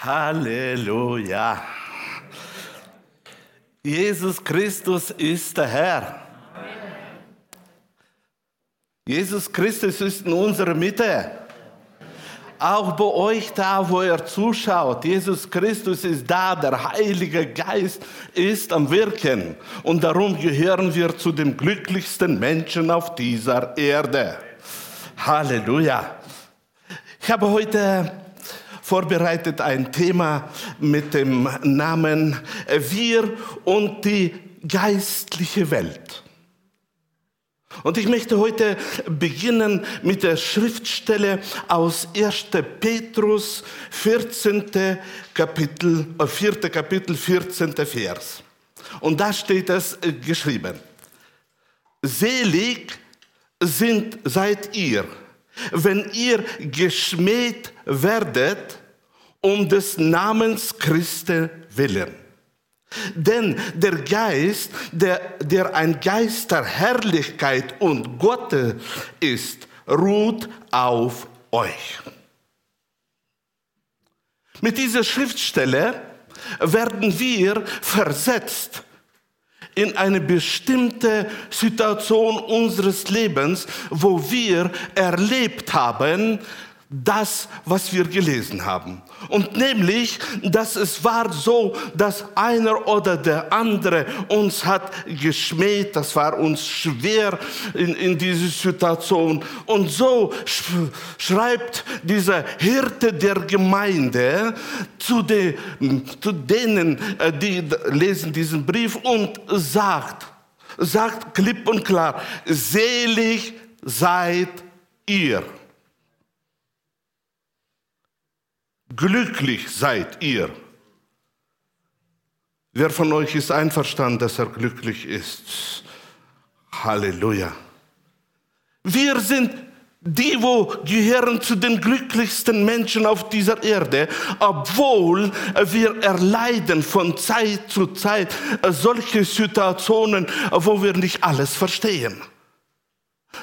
Halleluja. Jesus Christus ist der Herr. Jesus Christus ist in unserer Mitte. Auch bei euch da, wo ihr zuschaut, Jesus Christus ist da, der Heilige Geist ist am Wirken. Und darum gehören wir zu den glücklichsten Menschen auf dieser Erde. Halleluja. Ich habe heute vorbereitet ein Thema mit dem Namen Wir und die geistliche Welt. Und ich möchte heute beginnen mit der Schriftstelle aus 1. Petrus 14. Kapitel, 4. Äh, Kapitel 14. Vers. Und da steht es äh, geschrieben. Selig sind seid ihr, wenn ihr geschmäht werdet um des Namens Christi willen. Denn der Geist, der, der ein Geist der Herrlichkeit und Gottes ist, ruht auf euch. Mit dieser Schriftstelle werden wir versetzt in eine bestimmte Situation unseres Lebens, wo wir erlebt haben, das, was wir gelesen haben. Und nämlich, dass es war so, dass einer oder der andere uns hat geschmäht, das war uns schwer in, in dieser Situation. Und so schreibt dieser Hirte der Gemeinde zu, de, zu denen, äh, die lesen diesen Brief und sagt, sagt klipp und klar, selig seid ihr. Glücklich seid ihr. Wer von euch ist einverstanden, dass er glücklich ist? Halleluja. Wir sind die, wo gehören zu den glücklichsten Menschen auf dieser Erde, obwohl wir erleiden von Zeit zu Zeit solche Situationen, wo wir nicht alles verstehen.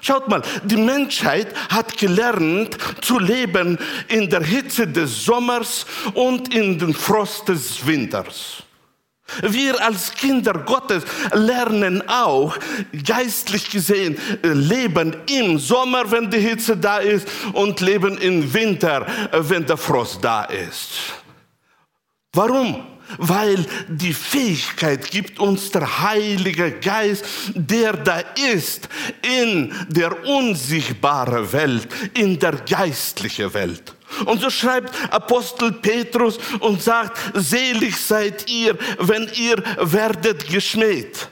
Schaut mal, die Menschheit hat gelernt zu leben in der Hitze des Sommers und in den Frost des Winters. Wir als Kinder Gottes lernen auch, geistlich gesehen, leben im Sommer, wenn die Hitze da ist, und leben im Winter, wenn der Frost da ist. Warum? Weil die Fähigkeit gibt uns der Heilige Geist, der da ist in der unsichtbaren Welt, in der geistlichen Welt. Und so schreibt Apostel Petrus und sagt, selig seid ihr, wenn ihr werdet geschmäht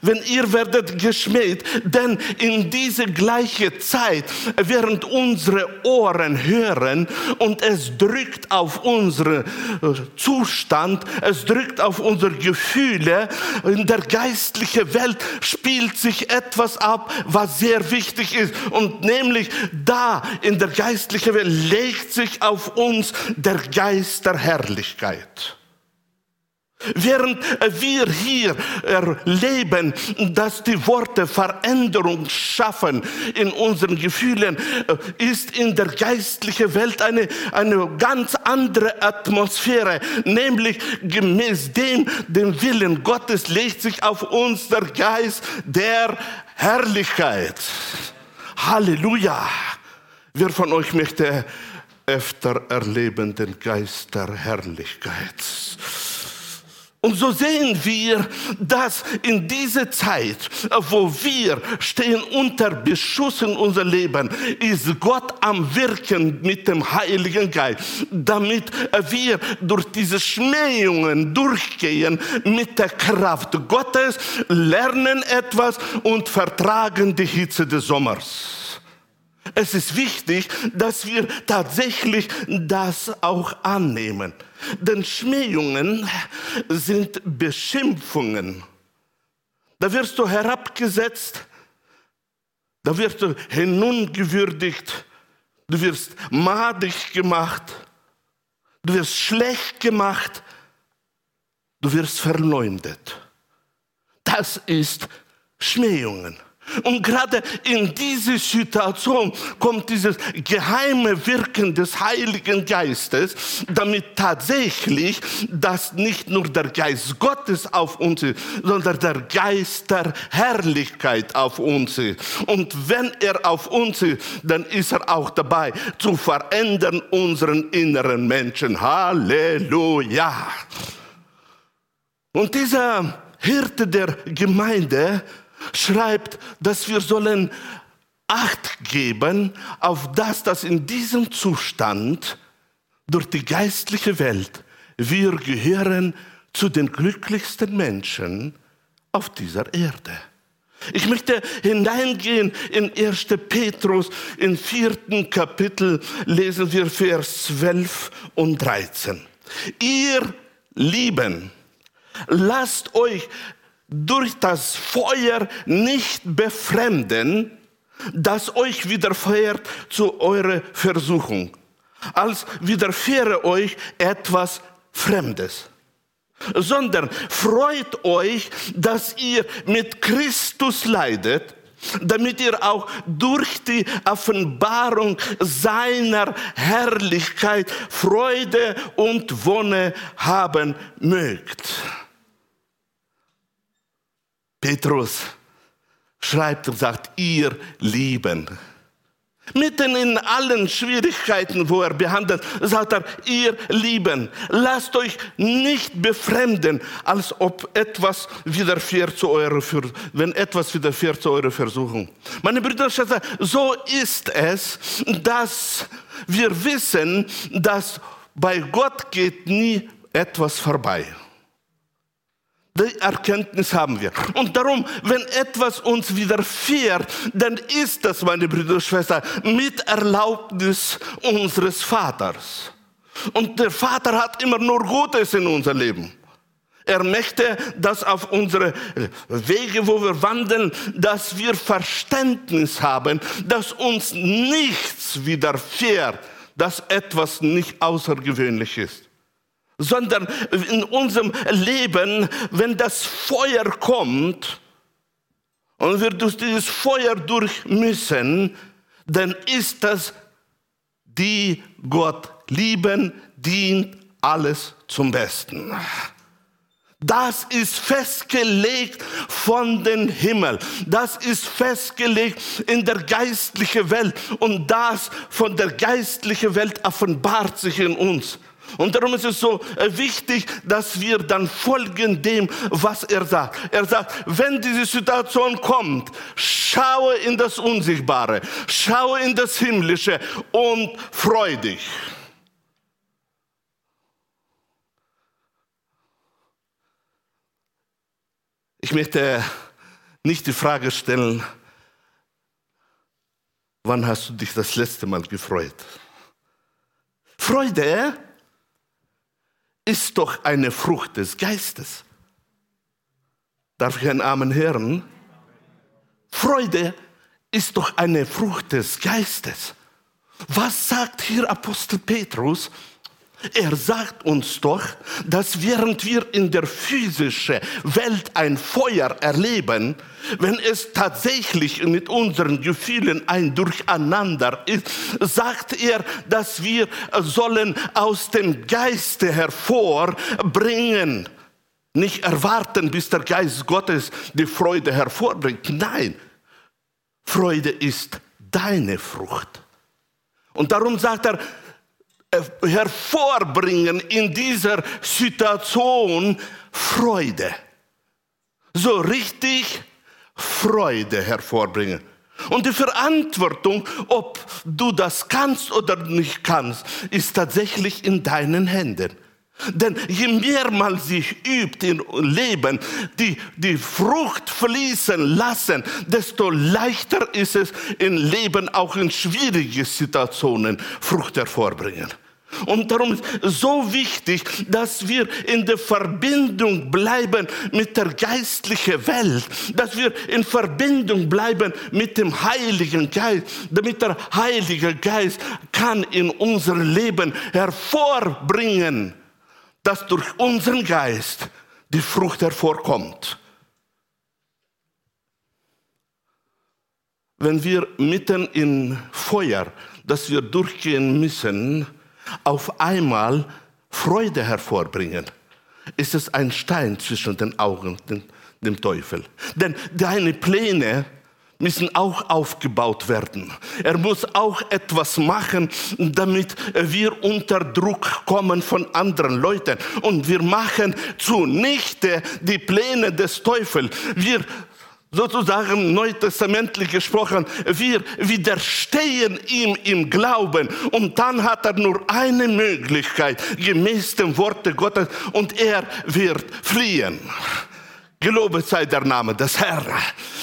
wenn ihr werdet geschmäht, denn in diese gleiche Zeit, während unsere Ohren hören und es drückt auf unseren äh, Zustand, es drückt auf unsere Gefühle, in der geistlichen Welt spielt sich etwas ab, was sehr wichtig ist und nämlich da in der geistlichen Welt legt sich auf uns der Geist der Herrlichkeit. Während wir hier erleben, dass die Worte Veränderung schaffen in unseren Gefühlen, ist in der geistlichen Welt eine, eine ganz andere Atmosphäre, nämlich gemäß dem, dem Willen Gottes legt sich auf uns der Geist der Herrlichkeit. Halleluja! Wer von euch möchte öfter erleben den Geist der Herrlichkeit? Und so sehen wir, dass in dieser Zeit, wo wir stehen unter Beschuss in unser Leben, ist Gott am Wirken mit dem Heiligen Geist, damit wir durch diese Schmähungen durchgehen mit der Kraft Gottes, lernen etwas und vertragen die Hitze des Sommers. Es ist wichtig, dass wir tatsächlich das auch annehmen. Denn Schmähungen sind Beschimpfungen. Da wirst du herabgesetzt, da wirst du hinungewürdigt, du wirst madig gemacht, du wirst schlecht gemacht, du wirst verleumdet. Das ist Schmähungen. Und gerade in diese Situation kommt dieses geheime Wirken des Heiligen Geistes, damit tatsächlich das nicht nur der Geist Gottes auf uns ist, sondern der Geist der Herrlichkeit auf uns ist. Und wenn er auf uns ist, dann ist er auch dabei zu verändern unseren inneren Menschen. Halleluja! Und dieser Hirte der Gemeinde, schreibt, dass wir sollen Acht geben auf das, dass in diesem Zustand durch die geistliche Welt wir gehören zu den glücklichsten Menschen auf dieser Erde. Ich möchte hineingehen in 1. Petrus, im vierten Kapitel lesen wir Vers 12 und 13. Ihr Lieben, lasst euch durch das Feuer nicht befremden, das euch widerfährt zu eurer Versuchung, als widerfähre euch etwas Fremdes sondern freut euch, dass ihr mit Christus leidet, damit ihr auch durch die Offenbarung seiner Herrlichkeit Freude und Wonne haben mögt. Petrus schreibt und sagt, ihr Lieben. Mitten in allen Schwierigkeiten, wo er behandelt, sagt er, ihr Lieben, lasst euch nicht befremden, als ob etwas widerfährt zu eurer, wenn etwas widerfährt zu eurer Versuchung. Meine Brüder und Schwestern, so ist es, dass wir wissen, dass bei Gott geht nie etwas vorbei. Die Erkenntnis haben wir. Und darum, wenn etwas uns widerfährt, dann ist das, meine Brüder und Schwestern, mit Erlaubnis unseres Vaters. Und der Vater hat immer nur Gutes in unser Leben. Er möchte, dass auf unsere Wege, wo wir wandeln, dass wir Verständnis haben, dass uns nichts widerfährt, dass etwas nicht außergewöhnlich ist sondern in unserem Leben, wenn das Feuer kommt und wir durch dieses Feuer durch müssen, dann ist das, die Gott lieben, dient alles zum Besten. Das ist festgelegt von den Himmel. Das ist festgelegt in der geistlichen Welt. Und das von der geistlichen Welt offenbart sich in uns. Und darum ist es so äh, wichtig, dass wir dann folgen dem, was er sagt. Er sagt, wenn diese Situation kommt, schaue in das Unsichtbare, schaue in das Himmlische und freu dich. Ich möchte nicht die Frage stellen, wann hast du dich das letzte Mal gefreut? Freude ist doch eine Frucht des Geistes. Darf ich einen Amen hören? Freude ist doch eine Frucht des Geistes. Was sagt hier Apostel Petrus? Er sagt uns doch, dass während wir in der physischen Welt ein Feuer erleben, wenn es tatsächlich mit unseren Gefühlen ein Durcheinander ist, sagt er, dass wir sollen aus dem Geiste hervorbringen. Nicht erwarten, bis der Geist Gottes die Freude hervorbringt. Nein, Freude ist deine Frucht. Und darum sagt er, hervorbringen in dieser Situation Freude. So richtig Freude hervorbringen. Und die Verantwortung, ob du das kannst oder nicht kannst, ist tatsächlich in deinen Händen. Denn je mehr man sich übt im Leben, die, die Frucht fließen lassen, desto leichter ist es im Leben auch in schwierigen Situationen Frucht hervorbringen. Und darum ist so wichtig, dass wir in der Verbindung bleiben mit der geistlichen Welt, dass wir in Verbindung bleiben mit dem Heiligen Geist, damit der Heilige Geist kann in unser Leben hervorbringen, dass durch unseren Geist die Frucht hervorkommt. wenn wir mitten in Feuer, das wir durchgehen müssen, auf einmal Freude hervorbringen, ist es ein Stein zwischen den Augen dem, Teufel. Denn deine Pläne müssen auch aufgebaut werden. Er muss auch etwas machen, damit wir unter Druck kommen von anderen Leuten. Und wir machen zunichte die Pläne des Teufels. Wir sozusagen neutestamentlich gesprochen, wir widerstehen ihm im Glauben und dann hat er nur eine Möglichkeit gemäß dem Worte Gottes und er wird fliehen. Gelobet sei der Name des Herrn.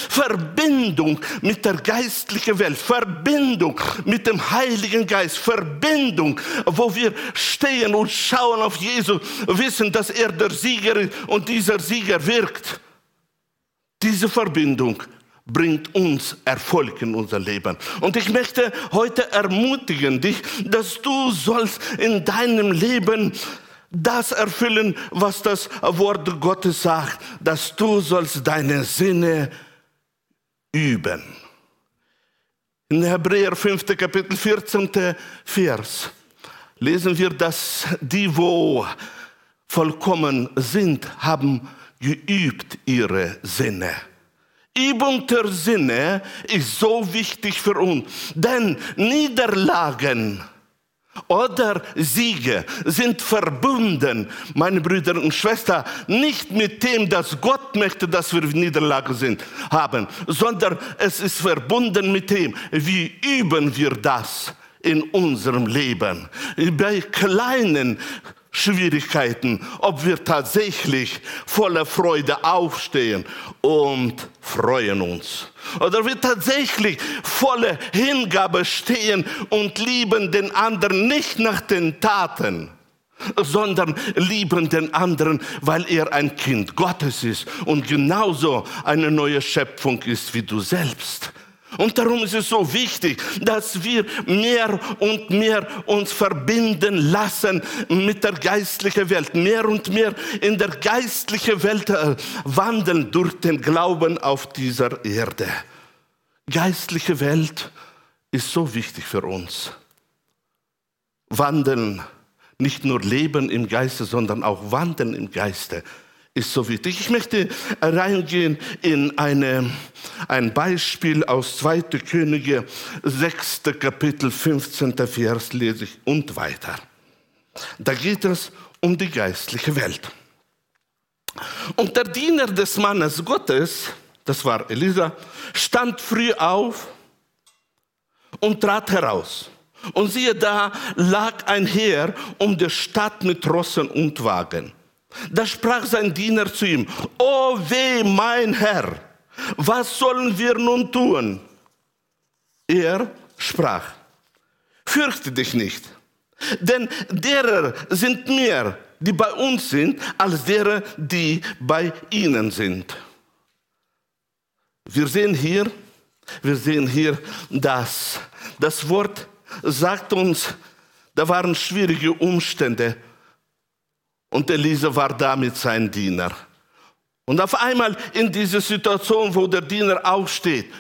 Verbindung mit der geistlichen Welt, Verbindung mit dem Heiligen Geist, Verbindung, wo wir stehen und schauen auf Jesus, wissen, dass er der Sieger ist und dieser Sieger wirkt. Diese Verbindung bringt uns Erfolg in unser Leben. Und ich möchte heute ermutigen dich, dass du sollst in deinem Leben das erfüllen, was das Wort Gottes sagt, dass du sollst deine Sinne üben. In Hebräer 5. Kapitel 14. Vers lesen wir, dass die, wo vollkommen sind, haben geübt ihre Sinne. Übung der Sinne ist so wichtig für uns, denn Niederlagen oder Siege sind verbunden, meine Brüder und Schwestern, nicht mit dem, dass Gott möchte, dass wir Niederlage sind, haben, sondern es ist verbunden mit dem, wie üben wir das in unserem Leben. Bei kleinen Schwierigkeiten, ob wir tatsächlich voller Freude aufstehen und freuen uns. Oder wir tatsächlich voller Hingabe stehen und lieben den anderen nicht nach den Taten, sondern lieben den anderen, weil er ein Kind Gottes ist und genauso eine neue Schöpfung ist wie du selbst. Und darum ist es so wichtig, dass wir mehr und mehr uns verbinden lassen mit der geistlichen Welt, mehr und mehr in der geistlichen Welt äh, wandeln durch den Glauben auf dieser Erde. Geistliche Welt ist so wichtig für uns. Wandeln, nicht nur leben im Geiste, sondern auch wandeln im Geiste ist so wichtig. Ich möchte reingehen in eine, ein Beispiel aus 2. Könige, 6. Kapitel, 15. Vers lese ich und weiter. Da geht es um die geistliche Welt. Und der Diener des Mannes Gottes, das war Elisa, stand früh auf und trat heraus. Und siehe, da lag ein Heer um die Stadt mit Rossen und Wagen. Da sprach sein Diener zu ihm, O weh, mein Herr, was sollen wir nun tun? Er sprach, fürchte dich nicht, denn derer sind mehr, die bei uns sind, als derer, die bei ihnen sind. Wir sehen hier, wir sehen hier, dass das Wort sagt uns, da waren schwierige Umstände und Elise war damit sein Diener. Und auf einmal in dieser Situation, wo der Diener aufsteht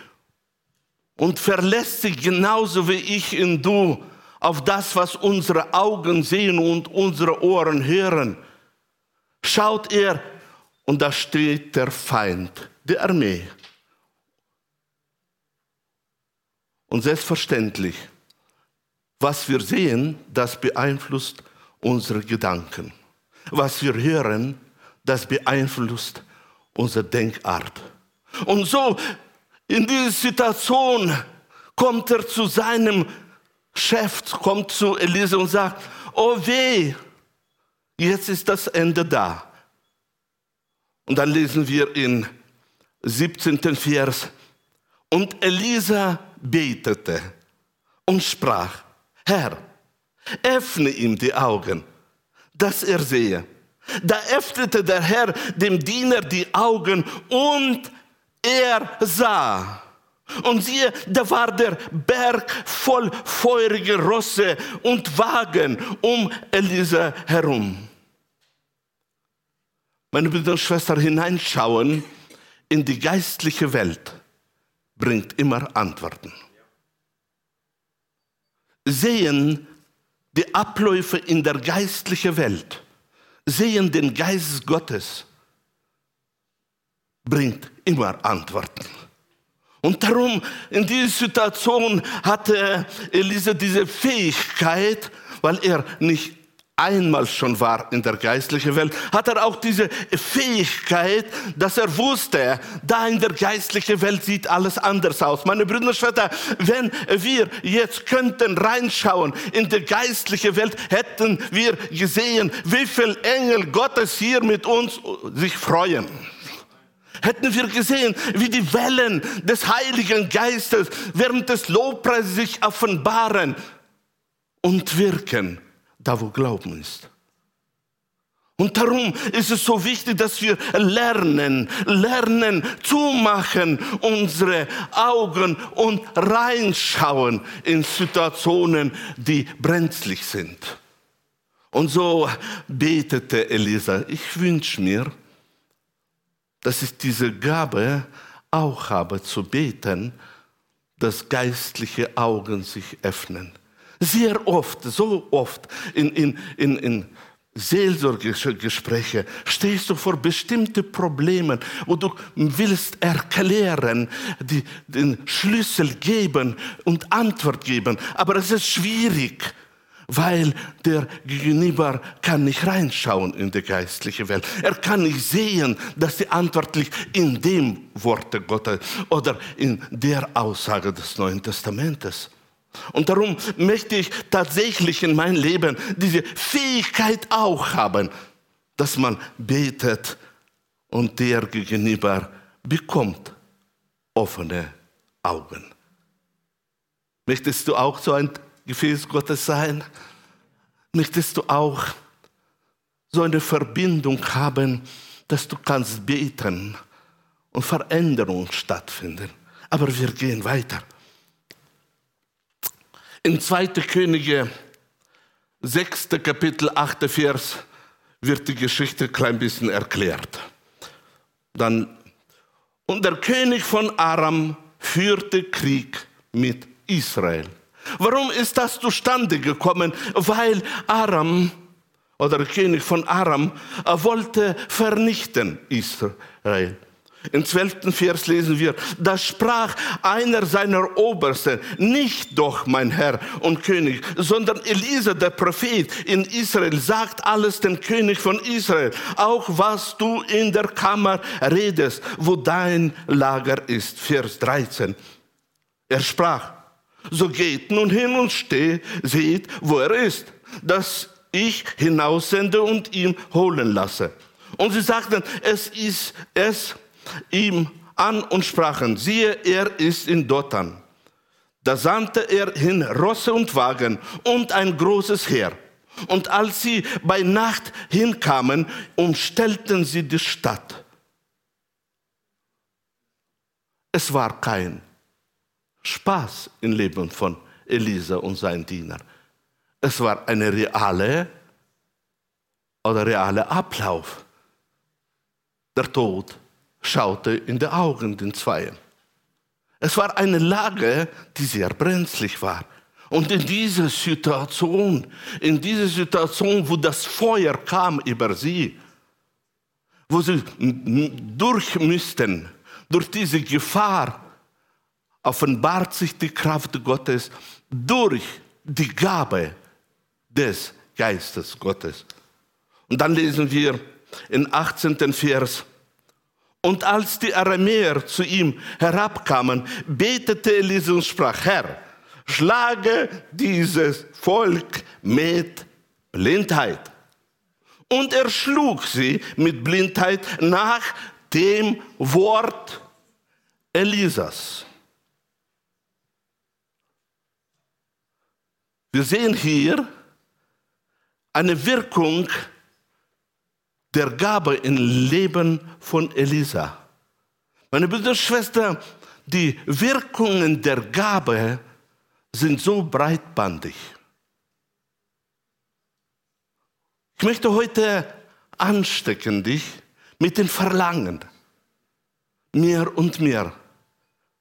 und verlässt sich genauso wie ich und du auf das, was unsere Augen sehen und unsere Ohren hören, schaut er und da steht der Feind, die Armee. Und selbstverständlich, was wir sehen, das beeinflusst unsere Gedanken was wir hören, das beeinflusst unsere Denkart. Und so in diese Situation kommt er zu seinem Chef, kommt zu Elise und sagt, oh weh, jetzt ist das Ende da. Und dann lesen wir in 17. Vers, und Elisa betete und sprach, Herr, öffne ihm die Augen dass er sehe. Da öffnete der Herr dem Diener die Augen und er sah. Und siehe, da war der Berg voll feurige Rosse und Wagen um Elisa herum. Meine Brüder und Schwestern, hineinschauen in die geistliche Welt bringt immer Antworten. Sehen die Abläufe in der geistlichen Welt, sehen den Geist Gottes, bringt immer Antworten. Und darum, in dieser Situation hatte Elisa diese Fähigkeit, weil er nicht einmal schon war in der geistlichen Welt, hat er auch diese Fähigkeit, dass er wusste, da in der geistlichen Welt sieht alles anders aus. Meine Brüder und Schwestern, wenn wir jetzt könnten reinschauen in die geistliche Welt, hätten wir gesehen, wie viele Engel Gottes hier mit uns sich freuen hätten wir gesehen, wie die Wellen des Heiligen Geistes während des Lobpreises sich offenbaren und wirken da wo Glauben ist. Und darum ist es so wichtig, dass wir lernen, lernen, zumachen unsere Augen und reinschauen in Situationen, die brenzlig sind. Und so betete Elisa, ich wünsche mir, dass ich diese Gabe auch habe zu beten, dass geistliche Augen sich öffnen. Sehr oft, so oft in, in, in, in Seelsorgegespräche stehst du vor bestimmten Problemen, wo du willst erklären, die, den Schlüssel geben und Antwort geben. Aber es ist schwierig, weil der Gegenüber kann nicht reinschauen in die geistliche Welt. Er kann nicht sehen, dass die Antwort liegt in dem Worte Gottes oder in der Aussage des Neuen Testamentes. Und darum möchte ich tatsächlich in meinem Leben diese Fähigkeit auch haben, dass man betet und der gegenüber bekommt offene Augen. Möchtest du auch so ein Gefäß Gottes sein? Möchtest du auch so eine Verbindung haben, dass du kannst beten und Veränderungen stattfinden? Aber wir gehen weiter. In 2. Könige, 6. Kapitel, 8. Vers, wird die Geschichte ein klein bisschen erklärt. Dann, und der König von Aram führte Krieg mit Israel. Warum ist das zustande gekommen? Weil Aram oder der König von Aram wollte vernichten Israel. Im zwölften Vers lesen wir, da sprach einer seiner Obersten, nicht doch mein Herr und König, sondern Elisa, der Prophet in Israel, sagt alles dem König von Israel, auch was du in der Kammer redest, wo dein Lager ist. Vers 13. Er sprach, so geht nun hin und steht, seht, wo er ist, dass ich hinaussende und ihn holen lasse. Und sie sagten, es ist es, ihm an und sprachen, siehe, er ist in Dothan. Da sandte er hin Rosse und Wagen und ein großes Heer. Und als sie bei Nacht hinkamen, umstellten sie die Stadt. Es war kein Spaß im Leben von Elisa und seinen Dienern. Es war eine reale oder reale Ablauf. Der Tod schaute in die Augen den Zweien. Es war eine Lage, die sehr brenzlig war. Und in dieser Situation, in dieser Situation, wo das Feuer kam über sie, wo sie durch müssten, durch diese Gefahr, offenbart sich die Kraft Gottes durch die Gabe des Geistes Gottes. Und dann lesen wir in 18. Vers, und als die Aramäer zu ihm herabkamen, betete Elisa und sprach, Herr, schlage dieses Volk mit Blindheit. Und er schlug sie mit Blindheit nach dem Wort Elisas. Wir sehen hier eine Wirkung der Gabe im Leben von Elisa. Meine Brüder und Schwestern, die Wirkungen der Gabe sind so breitbandig. Ich möchte heute anstecken dich mit dem Verlangen, mehr und mehr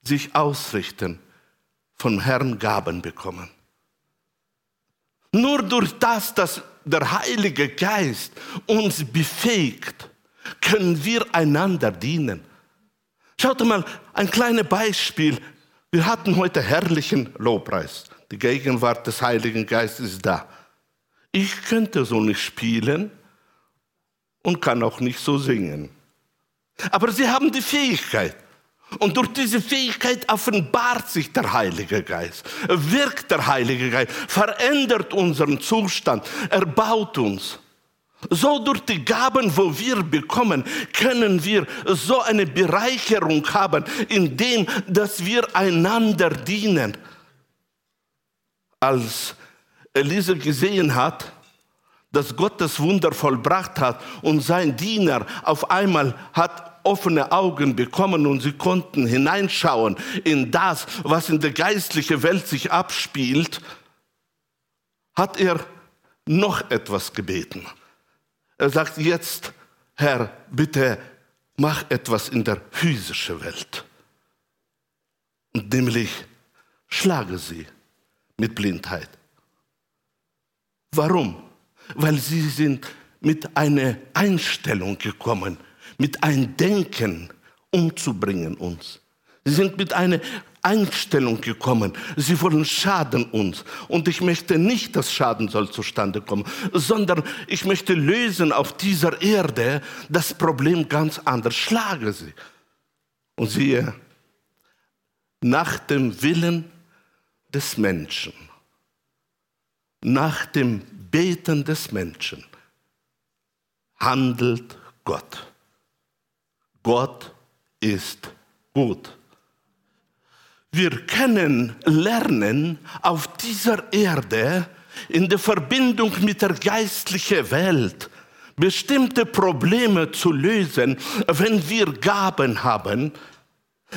sich ausrichten, vom Herrn Gaben bekommen. Nur durch das, dass der Heilige Geist uns befähigt, können wir einander dienen. Schaut mal, ein kleines Beispiel. Wir hatten heute herrlichen Lobpreis. Die Gegenwart des Heiligen Geistes ist da. Ich könnte so nicht spielen und kann auch nicht so singen. Aber sie haben die Fähigkeit. Und durch diese Fähigkeit offenbart sich der Heilige Geist, wirkt der Heilige Geist, verändert unseren Zustand, erbaut uns. So durch die Gaben, wo wir bekommen, können wir so eine Bereicherung haben, indem dass wir einander dienen. Als Elise gesehen hat, dass Gott das Wunder vollbracht hat und sein Diener auf einmal hat offene Augen bekommen und sie konnten hineinschauen in das, was in der geistlichen Welt sich abspielt, hat er noch etwas gebeten. Er sagt jetzt, Herr, bitte mach etwas in der physischen Welt. Nämlich schlage sie mit Blindheit. Warum? Weil sie sind mit einer Einstellung gekommen, mit einem Denken umzubringen uns. Sie sind mit einer Einstellung gekommen. Sie wollen schaden uns. Und ich möchte nicht, dass Schaden soll zustande kommen, sondern ich möchte lösen auf dieser Erde das Problem ganz anders. Schlage sie. Und siehe, nach dem Willen des Menschen, nach dem Beten des Menschen handelt Gott. Gott ist gut. Wir können lernen, auf dieser Erde in der Verbindung mit der geistlichen Welt bestimmte Probleme zu lösen, wenn wir Gaben haben,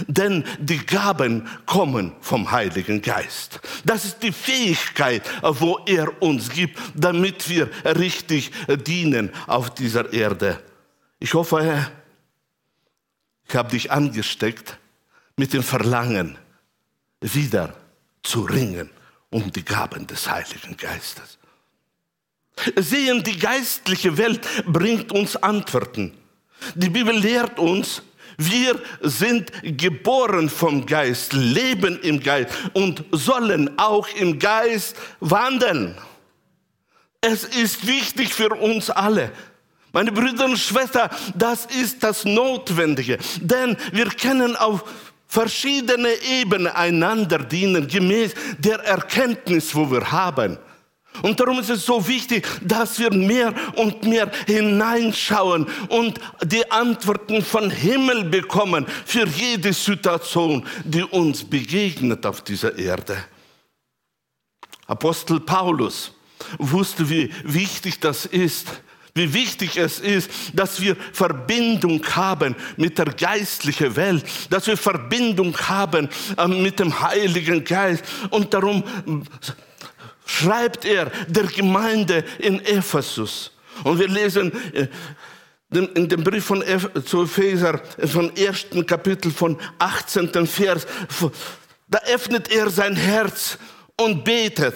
denn die Gaben kommen vom Heiligen Geist. Das ist die Fähigkeit, wo er uns gibt, damit wir richtig dienen auf dieser Erde. Ich hoffe, ich habe dich angesteckt mit dem Verlangen, wieder zu ringen um die Gaben des Heiligen Geistes. Sehen, die geistliche Welt bringt uns Antworten. Die Bibel lehrt uns, wir sind geboren vom Geist, leben im Geist und sollen auch im Geist wandeln. Es ist wichtig für uns alle, meine Brüder und Schwestern, das ist das Notwendige, denn wir können auf verschiedene Ebenen einander dienen, gemäß der Erkenntnis, wo wir haben. Und darum ist es so wichtig, dass wir mehr und mehr hineinschauen und die Antworten von Himmel bekommen für jede Situation, die uns begegnet auf dieser Erde. Apostel Paulus wusste, wie wichtig das ist, wie wichtig es ist, dass wir Verbindung haben mit der geistlichen Welt, dass wir Verbindung haben äh, mit dem Heiligen Geist. Und darum schreibt er der Gemeinde in Ephesus. Und wir lesen äh, in dem Brief von zu Epheser, von ersten Kapitel, von 18. Vers, da öffnet er sein Herz und betet.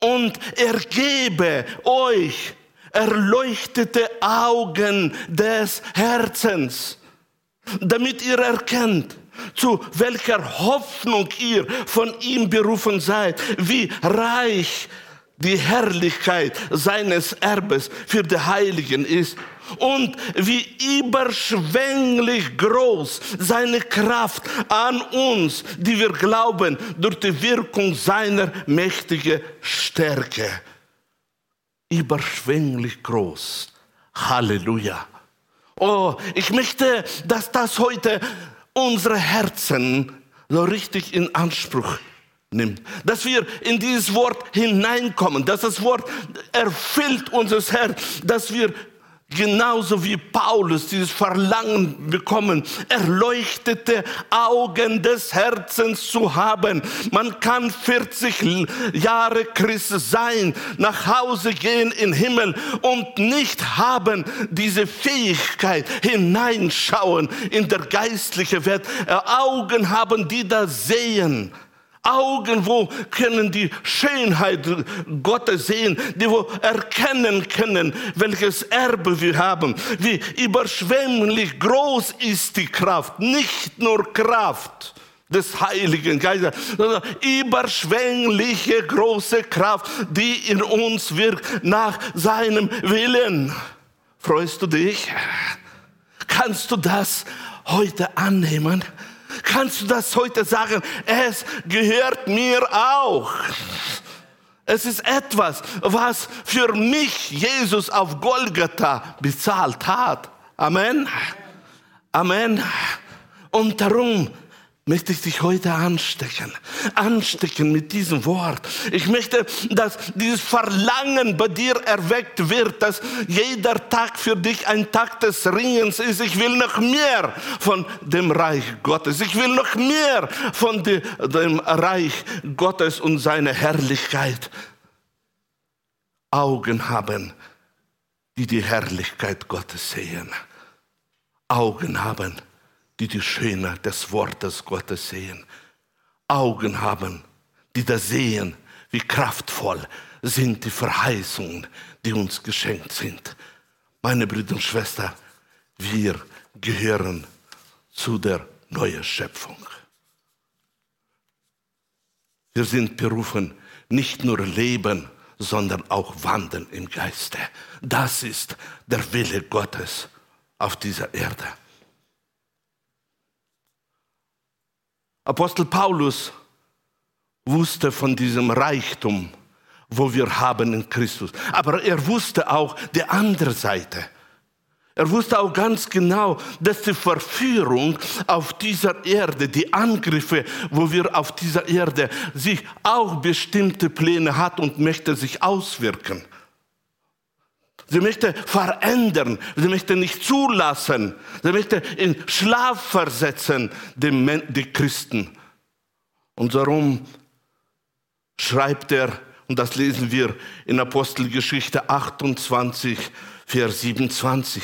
Und er gebe euch erleuchtete Augen des Herzens, damit ihr erkennt, zu welcher Hoffnung ihr von ihm berufen seid, wie reich die Herrlichkeit seines Erbes für die Heiligen ist und wie überschwänglich groß seine Kraft an uns, die wir glauben, durch die Wirkung seiner mächtigen Stärke überschwänglich groß. Halleluja. Oh, ich möchte, dass das heute unsere Herzen so richtig in Anspruch nimmt. Dass wir in dieses Wort hineinkommen, dass das Wort erfüllt unser Herz, dass wir genauso wie Paulus dieses Verlangen bekommen, erleuchtete Augen des Herzens zu haben. Man kann 40 Jahre Christ sein, nach Hause gehen in den Himmel und nicht haben diese Fähigkeit hineinschauen in der geistliche Welt. Äh, Augen haben, die da sehen Augen, wo können die Schönheit Gottes sehen, die wo erkennen können, welches Erbe wir haben, wie überschwänglich groß ist die Kraft, nicht nur Kraft des Heiligen Geistes, sondern überschwängliche große Kraft, die in uns wirkt nach seinem Willen. Freust du dich? Kannst du das heute annehmen? Kannst du das heute sagen? Es gehört mir auch. Es ist etwas, was für mich Jesus auf Golgatha bezahlt hat. Amen. Amen. Und darum möchte ich dich heute anstecken. Anstecken mit diesem Wort. Ich möchte, dass dieses Verlangen bei dir erweckt wird, dass jeder Tag für dich ein Tag des Ringens ist. Ich will noch mehr von dem Reich Gottes. Ich will noch mehr von dem Reich Gottes und seiner Herrlichkeit. Augen haben, die die Herrlichkeit Gottes sehen. Augen haben, die Schöne des Wortes Gottes sehen. Augen haben, die da sehen, wie kraftvoll sind die Verheißungen, die uns geschenkt sind. Meine Brüder und Schwestern, wir gehören zu der neuen Schöpfung. Wir sind berufen, nicht nur leben, sondern auch wandeln im Geiste. Das ist der Wille Gottes auf dieser Erde. Apostel Paulus wusste von diesem Reichtum, wo wir haben in Christus. Aber er wusste auch die andere Seite. Er wusste auch ganz genau, dass die Verführung auf dieser Erde, die Angriffe, wo wir auf dieser Erde, sich auch bestimmte Pläne hat und möchte sich auswirken. Sie möchte verändern, sie möchte nicht zulassen, sie möchte in Schlaf versetzen, die, Christen. Und darum schreibt er, und das lesen wir in Apostelgeschichte 28, Vers 27.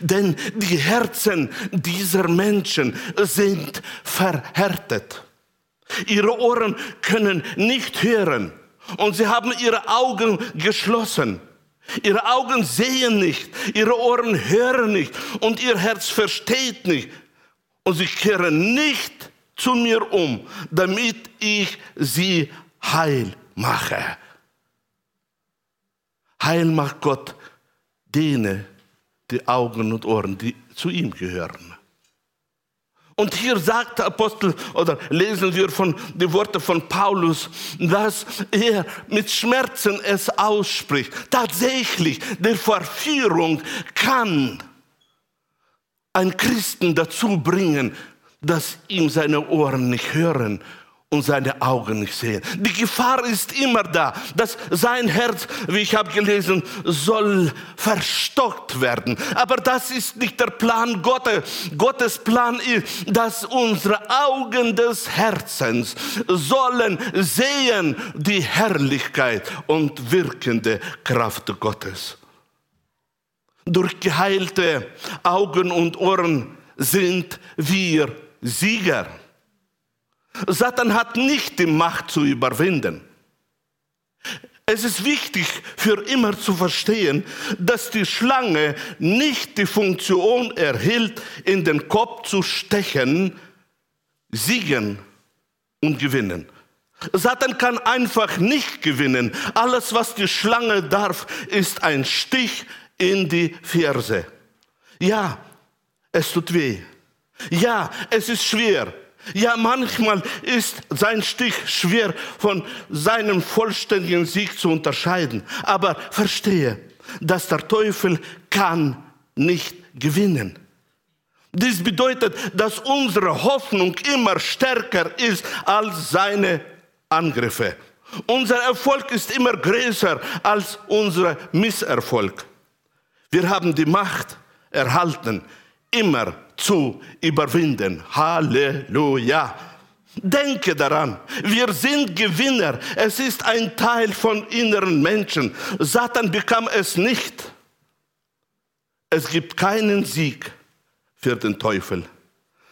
Denn die Herzen dieser Menschen sind verhärtet. Ihre Ohren können nicht hören und sie haben ihre Augen geschlossen. Ihre Augen sehen nicht, ihre Ohren hören nicht und ihr Herz versteht nicht. Und sie kehren nicht zu mir um, damit ich sie heil mache. Heil macht Gott denen die Augen und Ohren, die zu ihm gehören. Und hier sagt der Apostel oder lesen wir von die Worte von Paulus, dass er mit Schmerzen es ausspricht. Tatsächlich, die Verführung kann ein Christen dazu bringen, dass ihm seine Ohren nicht hören und seine Augen nicht sehen. Die Gefahr ist immer da, dass sein Herz, wie ich habe gelesen, soll verstockt werden. Aber das ist nicht der Plan Gottes. Gottes Plan ist, dass unsere Augen des Herzens sollen sehen die Herrlichkeit und wirkende Kraft Gottes. Durch geheilte Augen und Ohren sind wir Sieger. Satan hat nicht die Macht zu überwinden. Es ist wichtig für immer zu verstehen, dass die Schlange nicht die Funktion erhielt, in den Kopf zu stechen, siegen und gewinnen. Satan kann einfach nicht gewinnen. Alles, was die Schlange darf, ist ein Stich in die Ferse. Ja, es tut weh. Ja, es ist schwer. Ja, manchmal ist sein Stich schwer von seinem vollständigen Sieg zu unterscheiden. Aber verstehe, dass der Teufel kann nicht gewinnen. Dies bedeutet, dass unsere Hoffnung immer stärker ist als seine Angriffe. Unser Erfolg ist immer größer als unser Misserfolg. Wir haben die Macht erhalten, immer zu überwinden. Halleluja. Denke daran, wir sind Gewinner. Es ist ein Teil von inneren Menschen. Satan bekam es nicht. Es gibt keinen Sieg für den Teufel.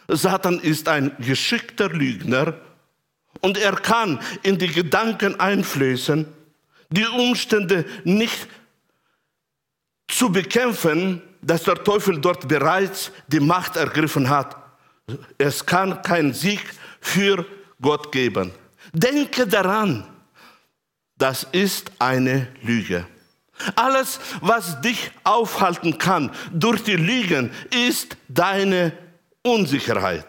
Satan ist ein geschickter Lügner und er kann in die Gedanken einflößen, die Umstände nicht zu bekämpfen, dass der Teufel dort bereits die Macht ergriffen hat. Es kann keinen Sieg für Gott geben. Denke daran, das ist eine Lüge. Alles, was dich aufhalten kann durch die Lügen, ist deine Unsicherheit.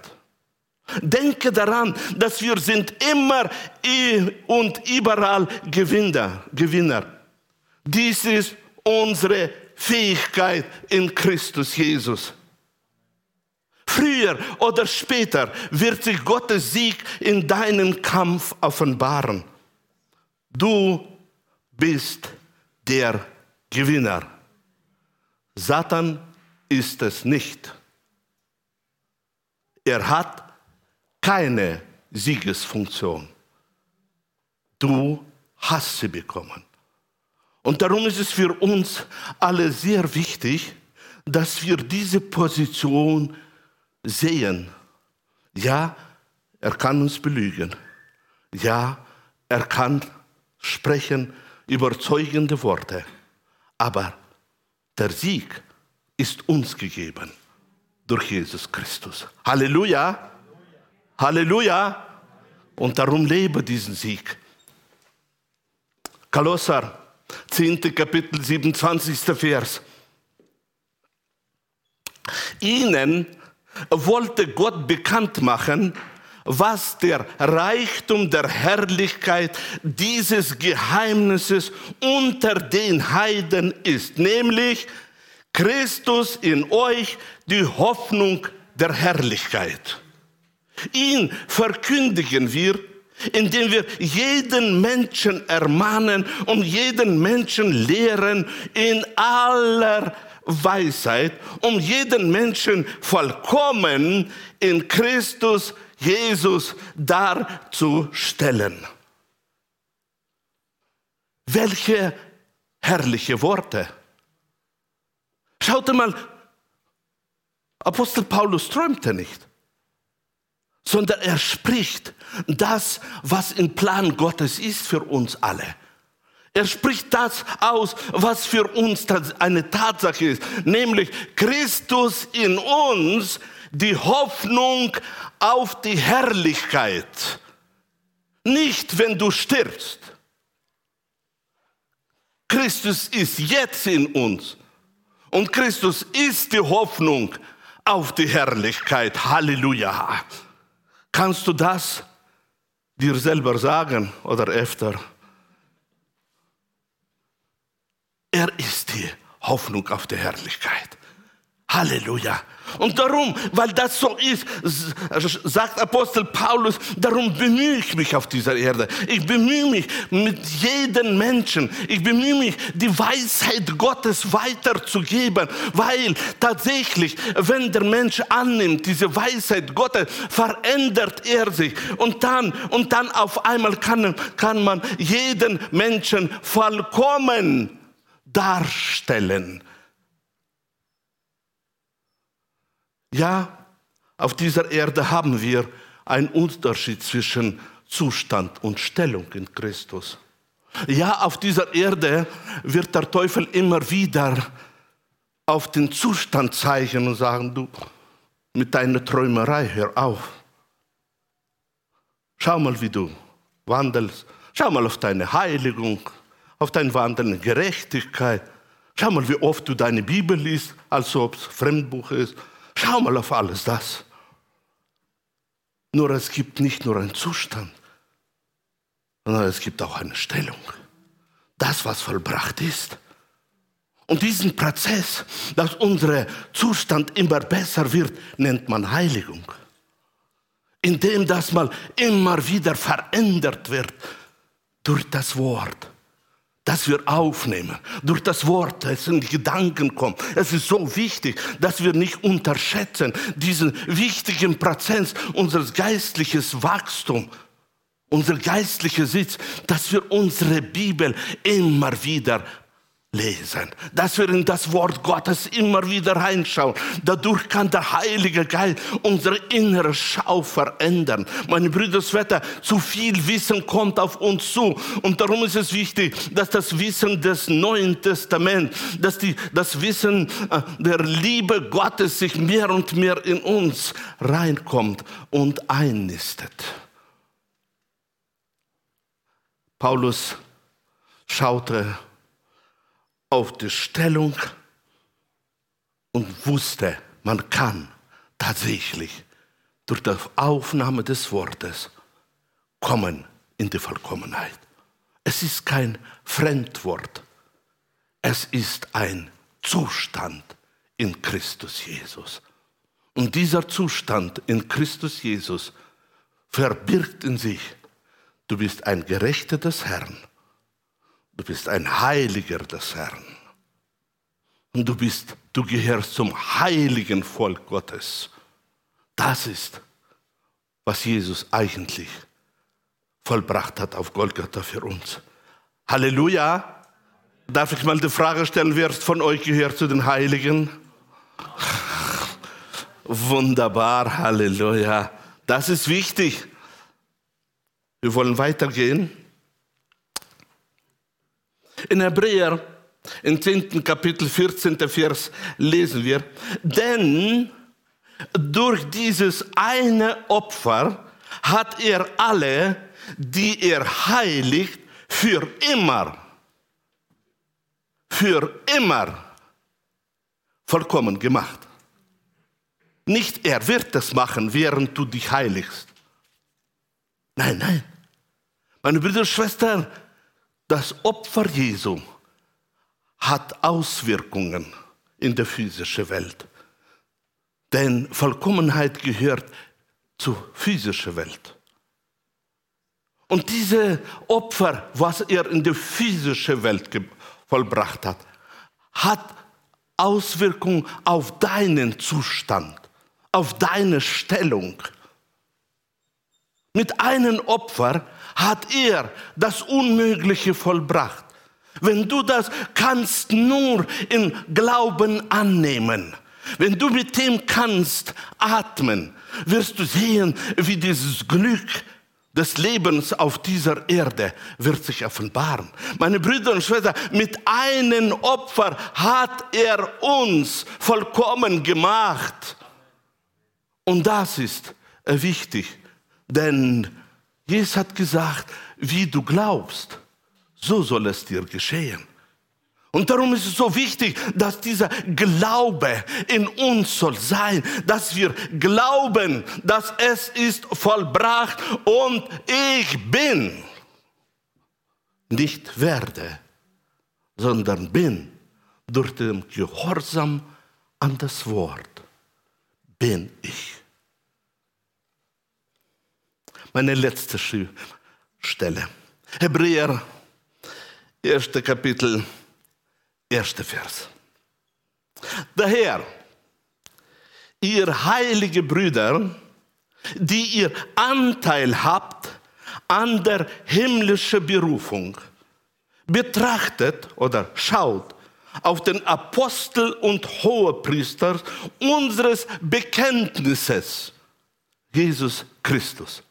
Denke daran, dass wir sind immer und überall Gewinner. Gewinner. Dies ist unsere Fähigkeit in Christus Jesus. Früher oder später wird sich Gottes Sieg in deinem Kampf offenbaren. Du bist der Gewinner. Satan ist es nicht. Er hat keine Siegesfunktion. Du hast sie bekommen. Und darum ist es für uns alle sehr wichtig, dass wir diese Position sehen. Ja, er kann uns belügen. Ja, er kann sprechen überzeugende Worte. Aber der Sieg ist uns gegeben durch Jesus Christus. Halleluja! Halleluja! Und darum lebe diesen Sieg. Kolosser 10. Kapitel 27. Vers. Ihnen wollte Gott bekannt machen, was der Reichtum der Herrlichkeit dieses Geheimnisses unter den Heiden ist, nämlich Christus in euch, die Hoffnung der Herrlichkeit. Ihn verkündigen wir, indem wir jeden Menschen ermahnen und jeden Menschen lehren in aller Weisheit, um jeden Menschen vollkommen in Christus Jesus darzustellen. Welche herrliche Worte. Schaut mal, Apostel Paulus träumte nicht, sondern er spricht das, was im Plan Gottes ist für uns alle. Er spricht das aus, was für uns eine Tatsache ist, nämlich Christus in uns, die Hoffnung auf die Herrlichkeit. Nicht, wenn du stirbst. Christus ist jetzt in uns. Und Christus ist die Hoffnung auf die Herrlichkeit. Halleluja. Kannst du das dir selber sagen oder öfter? Er ist die Hoffnung auf die Herrlichkeit. Halleluja. Und darum, weil das so ist, sagt Apostel Paulus, darum bemühe ich mich auf dieser Erde. Ich bemühe mich mit jedem Menschen. Ich bemühe mich, die Weisheit Gottes weiterzugeben, weil tatsächlich, wenn der Mensch annimmt, diese Weisheit Gottes, verändert er sich. Und dann, und dann auf einmal kann, kann man jeden Menschen vollkommen darstellen. Ja, auf dieser Erde haben wir einen Unterschied zwischen Zustand und Stellung in Christus. Ja, auf dieser Erde wird der Teufel immer wieder auf den Zustand zeigen und sagen, du, mit deiner Träumerei, hör auf. Schau mal, wie du wandelst. Schau mal auf deine Heiligung, auf dein Wandeln in Gerechtigkeit. Schau mal, wie oft du deine Bibel liest, als ob es Fremdbuch ist. Schau mal auf alles das. Nur es gibt nicht nur einen Zustand, sondern es gibt auch eine Stellung. Das, was vollbracht ist. Und diesen Prozess, dass unser Zustand immer besser wird, nennt man Heiligung. Indem das mal immer wieder verändert wird durch das Wort dass wir aufnehmen, durch das Wort, das in die Gedanken kommt. Es ist so wichtig, dass wir nicht unterschätzen diesen wichtigen Prozess unseres geistlichen Wachstums, unser geistlicher Sitz, dass wir unsere Bibel immer wieder lesen, dass wir in das Wort Gottes immer wieder reinschauen. Dadurch kann der Heilige Geist unsere innere Schau verändern. Meine Brüder Schwestern, zu viel Wissen kommt auf uns zu. Und darum ist es wichtig, dass das Wissen des Neuen Testaments, dass die, das Wissen äh, der Liebe Gottes sich mehr und mehr in uns reinkommt und einnistet. Paulus schaute auf die Stellung und wusste, man kann tatsächlich durch die Aufnahme des Wortes kommen in die Vollkommenheit. Es ist kein Fremdwort, es ist ein Zustand in Christus Jesus. Und dieser Zustand in Christus Jesus verbirgt in sich, du bist ein Gerechter des Herrn Du bist ein Heiliger des Herrn. Und du bist, du gehörst zum heiligen Volk Gottes. Das ist, was Jesus eigentlich vollbracht hat auf Golgatha für uns. Halleluja! Darf ich mal die Frage stellen, wer von euch gehört zu den Heiligen? Wunderbar, Halleluja. Das ist wichtig. Wir wollen weitergehen. In Hebräer, im 10. Kapitel, 14. Vers, lesen wir, denn durch dieses eine Opfer hat er alle, die er heiligt, für immer, für immer vollkommen gemacht. Nicht er wird das machen, während du dich heiligst. Nein, nein. Meine Brüder und Schwestern, das Opfer Jesu hat Auswirkungen in der physischen Welt. Denn Vollkommenheit gehört zur physischen Welt. Und diese Opfer, was er in der physischen Welt vollbracht hat, hat Auswirkungen auf deinen Zustand, auf deine Stellung. Mit einem Opfer hat er das Unmögliche vollbracht. Wenn du das kannst nur in Glauben annehmen, wenn du mit dem kannst atmen, wirst du sehen, wie dieses Glück des Lebens auf dieser Erde wird sich offenbaren. Meine Brüder und Schwestern, mit einem Opfer hat er uns vollkommen gemacht. Und das ist wichtig, denn Jesus hat gesagt, wie du glaubst, so soll es dir geschehen. Und darum ist es so wichtig, dass dieser Glaube in uns soll sein, dass wir glauben, dass es ist vollbracht und ich bin. Nicht werde, sondern bin durch den Gehorsam an das Wort bin ich meine letzte Stelle. Hebräer, erste Kapitel, erster Vers. Daher, ihr heilige Brüder, die ihr Anteil habt an der himmlischen Berufung, betrachtet oder schaut auf den Apostel und Hohepriester unseres Bekenntnisses, Jesus Christus.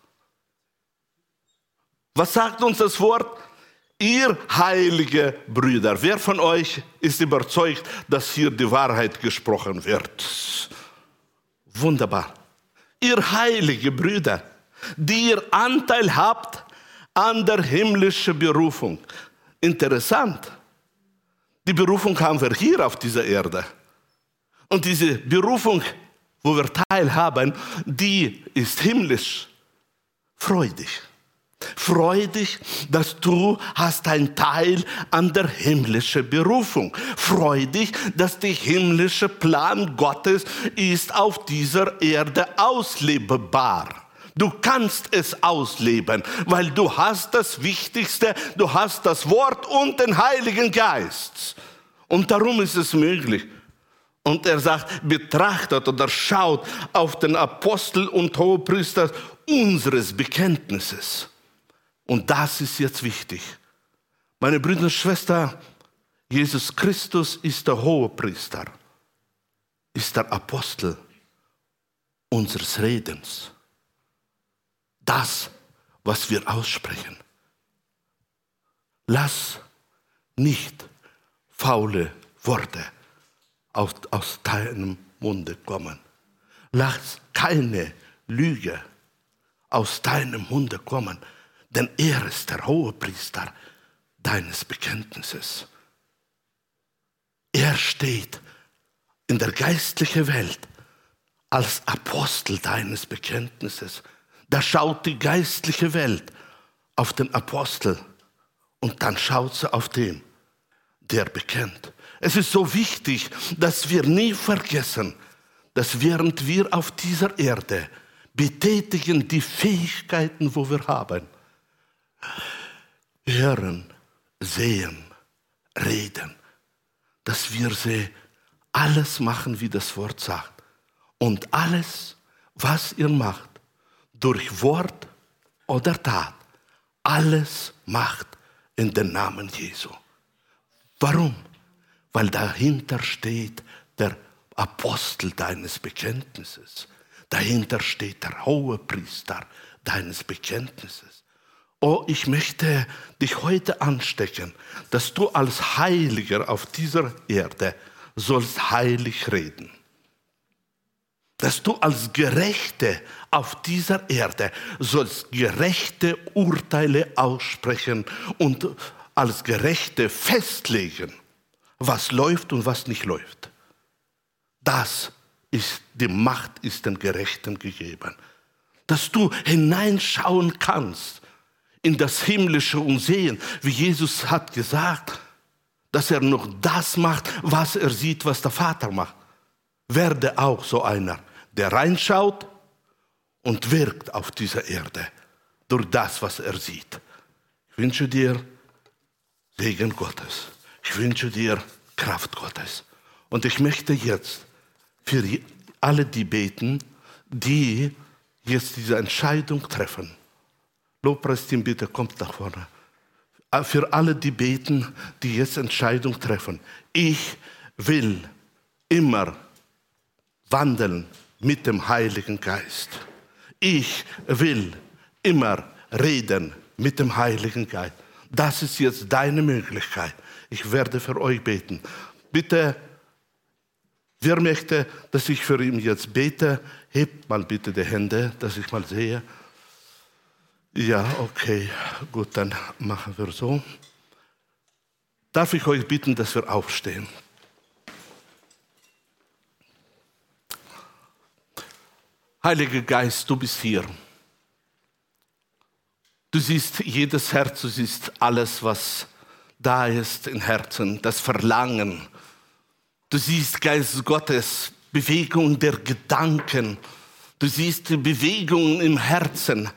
Was sagt uns das Wort? Ihr heilige Brüder. Wer von euch ist überzeugt, dass hier die Wahrheit gesprochen wird? Wunderbar. Ihr heilige Brüder, die ihr Anteil habt an der himmlischen Berufung. Interessant. Die Berufung haben wir hier auf dieser Erde. Und diese Berufung, wo wir teilhaben, die ist himmlisch. Freudig. Freu dich, dass du hast ein Teil an der himmlischen Berufung. Freu dich, dass der himmlische Plan Gottes ist auf dieser Erde auslebbar. Du kannst es ausleben, weil du hast das Wichtigste, du hast das Wort und den Heiligen Geist. Und darum ist es möglich. Und er sagt, betrachtet oder schaut auf den Apostel und Hohepriester unseres Bekenntnisses. Und das ist jetzt wichtig. Meine Brüder und Schwestern, Jesus Christus ist der Hohepriester, ist der Apostel unseres Redens. Das, was wir aussprechen. Lass nicht faule Worte aus, aus deinem Munde kommen. Lass keine Lüge aus deinem Munde kommen, denn er ist der Hohepriester deines Bekenntnisses. Er steht in der geistlichen Welt als Apostel deines Bekenntnisses. Da schaut die geistliche Welt auf den Apostel und dann schaut sie auf den, der bekennt. Es ist so wichtig, dass wir nie vergessen, dass während wir auf dieser Erde betätigen die Fähigkeiten, wo wir haben, hören, sehen, reden, dass wir sie alles machen, wie das Wort sagt. Und alles, was ihr macht, durch Wort oder Tat, alles macht in den Namen Jesu. Warum? Weil dahinter steht der Apostel deines Bekenntnisses. Dahinter steht der hohe Priester deines Bekenntnisses. Oh, ich möchte dich heute anstecken, dass du als Heiliger auf dieser Erde sollst heilig reden. Dass du als Gerechte auf dieser Erde sollst gerechte Urteile aussprechen und als Gerechte festlegen, was läuft und was nicht läuft. Das ist die Macht ist den Gerechten gegeben. Dass du hineinschauen kannst in das Himmlische und sehen, wie Jesus hat gesagt, dass er noch das macht, was er sieht, was der Vater macht. Werde auch so einer, der reinschaut und wirkt auf dieser Erde durch das, was er sieht. Ich wünsche dir Segen Gottes. Ich wünsche dir Kraft Gottes. Und ich möchte jetzt für alle die beten, die jetzt diese Entscheidung treffen. Lobpreisteam, bitte kommt nach vorne. Äh, für alle die beten, die jetzt Entscheidung treffen. Ich will immer wandeln mit dem Heiligen Geist. Ich will immer reden mit dem Heiligen Geist. Das ist jetzt deine Möglichkeit. Ich werde für euch beten. Bitte, wer möchte, dass ich für ihn jetzt bete, hebt mal bitte die Hände, dass ich mal sehe. Ja, okay, gut, dann machen wir so. Darf ich euch bitten, dass wir aufstehen? Heiliger Geist, du bist hier. Du siehst jedes Herz, du siehst alles, was da ist im Herzen, das Verlangen. Du siehst, Geist Gottes, Bewegung der Gedanken. Du siehst Bewegung im Herzen.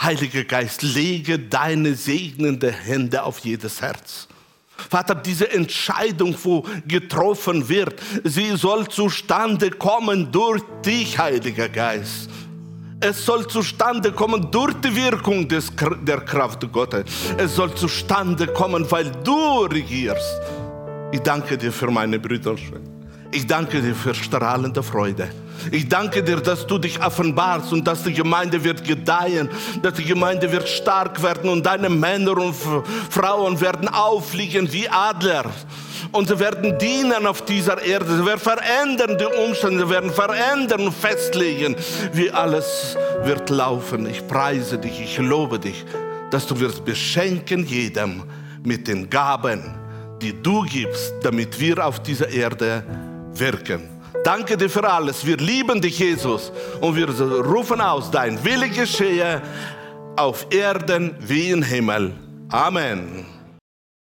Heiliger Geist, lege deine segnende Hände auf jedes Herz. Vater, diese Entscheidung, wo getroffen wird, sie soll zustande kommen durch dich, Heiliger Geist. Es soll zustande kommen durch die Wirkung des, der Kraft Gottes. Es soll zustande kommen, weil du regierst. Ich danke dir für meine Brüder. Ich danke dir für strahlende Freude. Ich danke dir, dass du dich offenbarst und dass die Gemeinde wird gedeihen, dass die Gemeinde wird stark werden und deine Männer und Frauen werden auffliegen wie Adler. Und sie werden dienen auf dieser Erde. Sie werden verändern die Umstände, sie werden verändern und festlegen, wie alles wird laufen. Ich preise dich, ich lobe dich, dass du wirst beschenken jedem mit den Gaben, die du gibst, damit wir auf dieser Erde wirken. Danke dir für alles. Wir lieben dich, Jesus. Und wir rufen aus, dein Wille geschehe auf Erden wie im Himmel. Amen.